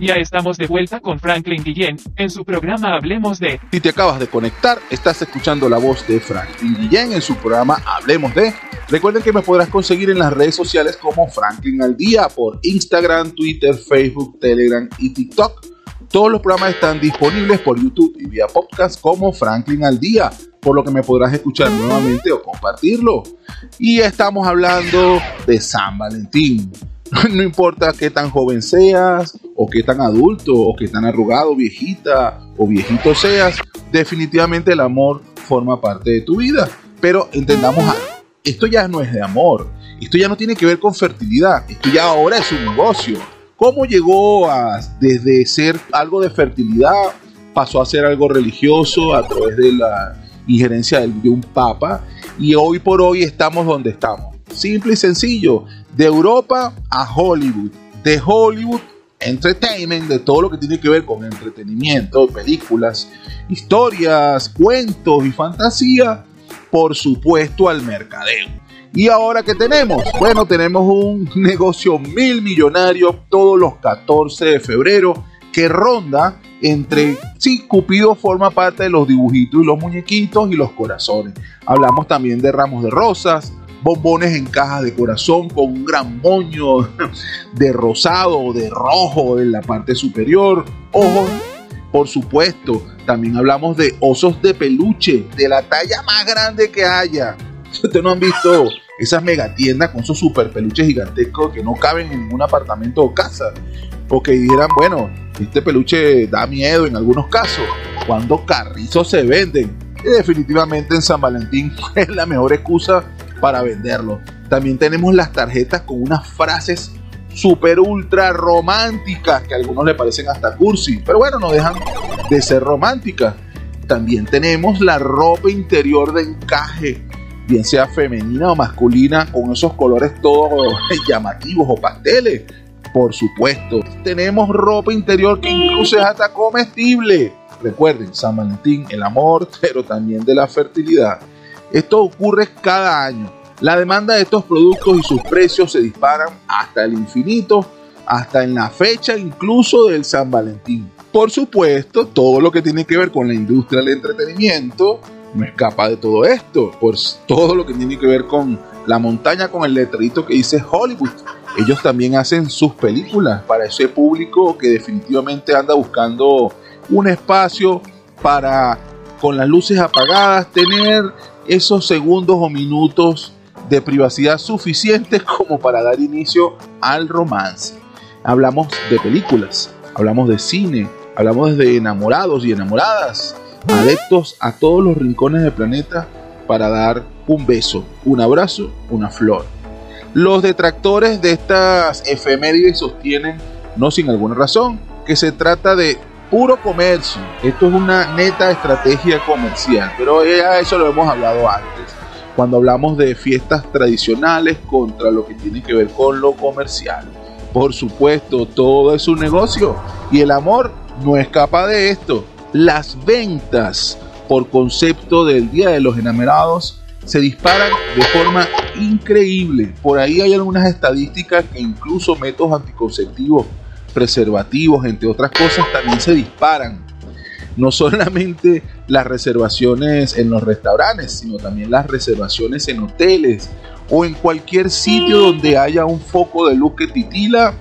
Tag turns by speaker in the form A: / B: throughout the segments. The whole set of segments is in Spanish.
A: Ya estamos de vuelta con Franklin Guillén en su programa Hablemos de.
B: Si te acabas de conectar, estás escuchando la voz de Franklin Guillén en su programa Hablemos de. Recuerden que me podrás conseguir en las redes sociales como Franklin al Día por Instagram, Twitter, Facebook, Telegram y TikTok. Todos los programas están disponibles por YouTube y vía podcast como Franklin al Día, por lo que me podrás escuchar nuevamente o compartirlo. Y estamos hablando de San Valentín. no importa qué tan joven seas, o qué tan adulto, o qué tan arrugado, viejita o viejito seas, definitivamente el amor forma parte de tu vida. Pero entendamos esto ya no es de amor, esto ya no tiene que ver con fertilidad, esto ya ahora es un negocio. ¿Cómo llegó a, desde ser algo de fertilidad, pasó a ser algo religioso a través de la injerencia de un papa? Y hoy por hoy estamos donde estamos. Simple y sencillo, de Europa a Hollywood, de Hollywood entertainment, de todo lo que tiene que ver con entretenimiento, películas, historias, cuentos y fantasía, por supuesto al mercadeo. ¿Y ahora qué tenemos? Bueno, tenemos un negocio mil millonario todos los 14 de febrero que ronda entre, sí, Cupido forma parte de los dibujitos y los muñequitos y los corazones. Hablamos también de ramos de rosas, bombones en cajas de corazón con un gran moño de rosado o de rojo en la parte superior, ojos, por supuesto. También hablamos de osos de peluche, de la talla más grande que haya. Ustedes no han visto esas megatiendas con esos super peluches gigantescos que no caben en ningún apartamento o casa. O que dirán, bueno, este peluche da miedo en algunos casos. Cuando carrizos se venden. Y definitivamente en San Valentín es la mejor excusa para venderlo. También tenemos las tarjetas con unas frases super ultra románticas que a algunos le parecen hasta cursi, pero bueno, no dejan de ser románticas. También tenemos la ropa interior de encaje, bien sea femenina o masculina, con esos colores todos llamativos o pasteles. Por supuesto, tenemos ropa interior que incluso es hasta comestible. Recuerden, San Valentín, el amor, pero también de la fertilidad. Esto ocurre cada año. La demanda de estos productos y sus precios se disparan hasta el infinito, hasta en la fecha incluso del San Valentín. Por supuesto, todo lo que tiene que ver con la industria del entretenimiento no escapa de todo esto. Pues todo lo que tiene que ver con la montaña con el letrerito que dice Hollywood. Ellos también hacen sus películas para ese público que definitivamente anda buscando un espacio para con las luces apagadas tener esos segundos o minutos de privacidad suficientes como para dar inicio al romance. Hablamos de películas, hablamos de cine, hablamos de enamorados y enamoradas, adeptos a todos los rincones del planeta para dar un beso, un abrazo, una flor. Los detractores de estas efemérides sostienen, no sin alguna razón, que se trata de puro comercio. Esto es una neta estrategia comercial, pero ya eso lo hemos hablado antes. Cuando hablamos de fiestas tradicionales contra lo que tiene que ver con lo comercial. Por supuesto, todo es un negocio y el amor no escapa de esto. Las ventas por concepto del Día de los Enamorados se disparan de forma increíble. Por ahí hay algunas estadísticas que incluso métodos anticonceptivos preservativos, entre otras cosas, también se disparan. No solamente las reservaciones en los restaurantes, sino también las reservaciones en hoteles o en cualquier sitio donde haya un foco de luz que titila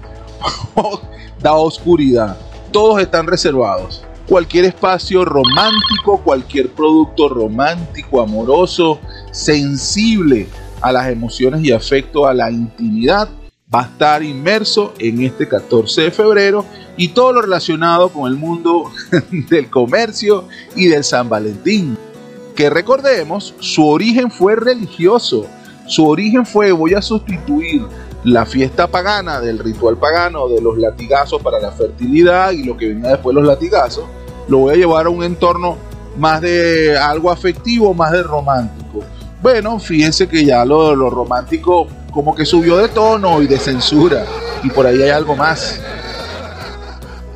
B: o da oscuridad. Todos están reservados. Cualquier espacio romántico, cualquier producto romántico, amoroso, sensible a las emociones y afecto a la intimidad, va a estar inmerso en este 14 de febrero y todo lo relacionado con el mundo del comercio y del San Valentín. Que recordemos, su origen fue religioso. Su origen fue voy a sustituir la fiesta pagana del ritual pagano de los latigazos para la fertilidad y lo que venía después los latigazos, lo voy a llevar a un entorno más de algo afectivo, más de romántico. Bueno, fíjense que ya lo, lo romántico como que subió de tono y de censura. Y por ahí hay algo más.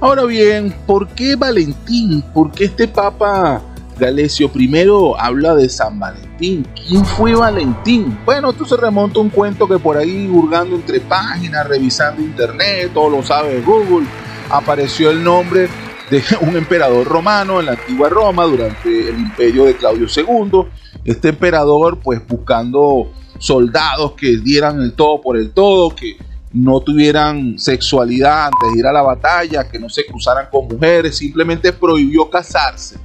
B: Ahora bien, ¿por qué Valentín? ¿Por qué este Papa Galesio primero habla de San Valentín? ¿Quién fue Valentín? Bueno, esto se remonta a un cuento que por ahí hurgando entre páginas, revisando internet, todo lo sabe Google. apareció el nombre de un emperador romano en la antigua Roma durante el imperio de Claudio II. Este emperador pues buscando soldados que dieran el todo por el todo, que no tuvieran sexualidad antes de ir a la batalla, que no se cruzaran con mujeres, simplemente prohibió casarse.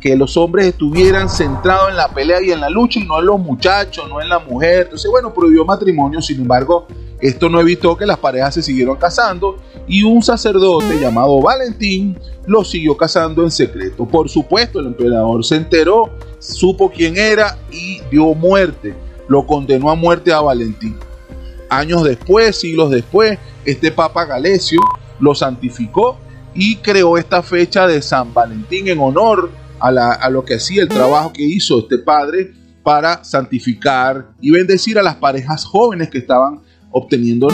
B: Que los hombres estuvieran centrados en la pelea y en la lucha y no en los muchachos, no en la mujer. Entonces, bueno, prohibió matrimonio, sin embargo, esto no evitó que las parejas se siguieron casando y un sacerdote llamado Valentín lo siguió casando en secreto. Por supuesto, el emperador se enteró, supo quién era y dio muerte. Lo condenó a muerte a Valentín. Años después, siglos después, este Papa Galesio lo santificó y creó esta fecha de San Valentín en honor a, lo que hacía el trabajo que hizo este padre para santificar y bendecir a las parejas jóvenes que estaban obteniendo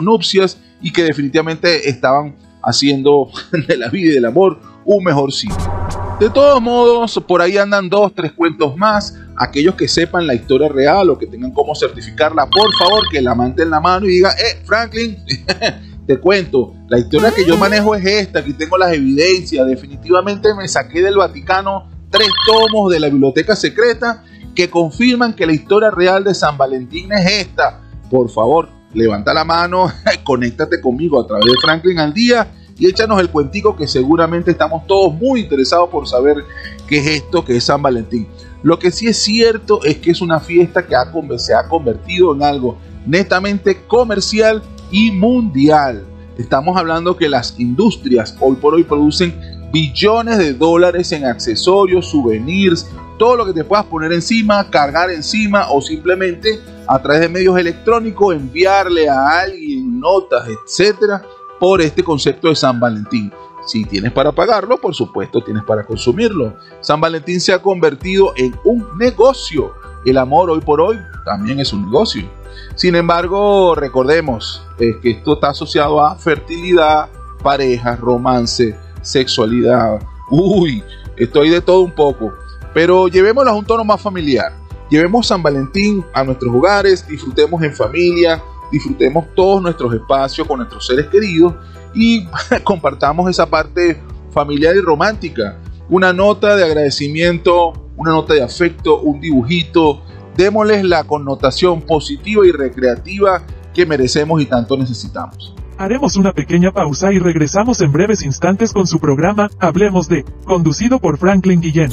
B: nupcias y que definitivamente estaban haciendo de la vida y del amor un mejor sitio. De todos modos, por ahí andan dos, tres cuentos más. Aquellos que sepan la historia real o que tengan cómo certificarla, por favor, que la manten en la mano y diga, eh, Franklin, te cuento, la historia que yo manejo es esta, aquí tengo las evidencias, definitivamente me saqué del Vaticano tres tomos de la biblioteca secreta que confirman que la historia real de San Valentín es esta. Por favor, levanta la mano, conéctate conmigo a través de Franklin al día y échanos el cuentico que seguramente estamos todos muy interesados por saber qué es esto que es San Valentín. Lo que sí es cierto es que es una fiesta que se ha convertido en algo netamente comercial y mundial. Estamos hablando que las industrias hoy por hoy producen billones de dólares en accesorios, souvenirs, todo lo que te puedas poner encima, cargar encima o simplemente a través de medios electrónicos enviarle a alguien notas, etcétera, por este concepto de San Valentín. Si tienes para pagarlo, por supuesto tienes para consumirlo. San Valentín se ha convertido en un negocio. El amor hoy por hoy también es un negocio. Sin embargo, recordemos que esto está asociado a fertilidad, pareja, romance, sexualidad. Uy, estoy de todo un poco. Pero llevémoslo a un tono más familiar. Llevemos San Valentín a nuestros hogares, disfrutemos en familia, disfrutemos todos nuestros espacios con nuestros seres queridos y compartamos esa parte familiar y romántica. Una nota de agradecimiento, una nota de afecto, un dibujito. Démosles la connotación positiva y recreativa que merecemos y tanto necesitamos.
A: Haremos una pequeña pausa y regresamos en breves instantes con su programa Hablemos de, conducido por Franklin Guillén.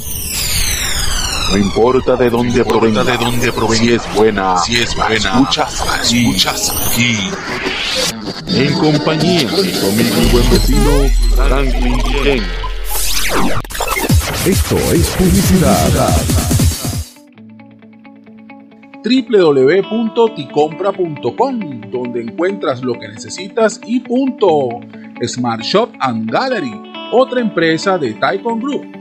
B: No importa de dónde provenga, de dónde provenga, si es buena,
C: si es buena,
B: escuchas aquí,
C: escuchas aquí.
B: En compañía de tu amigo y buen vecino Franklin Ken.
D: Esto es publicidad
B: www.ticompra.com, donde encuentras lo que necesitas y punto. Smart Shop and Gallery, otra empresa de Taikon Group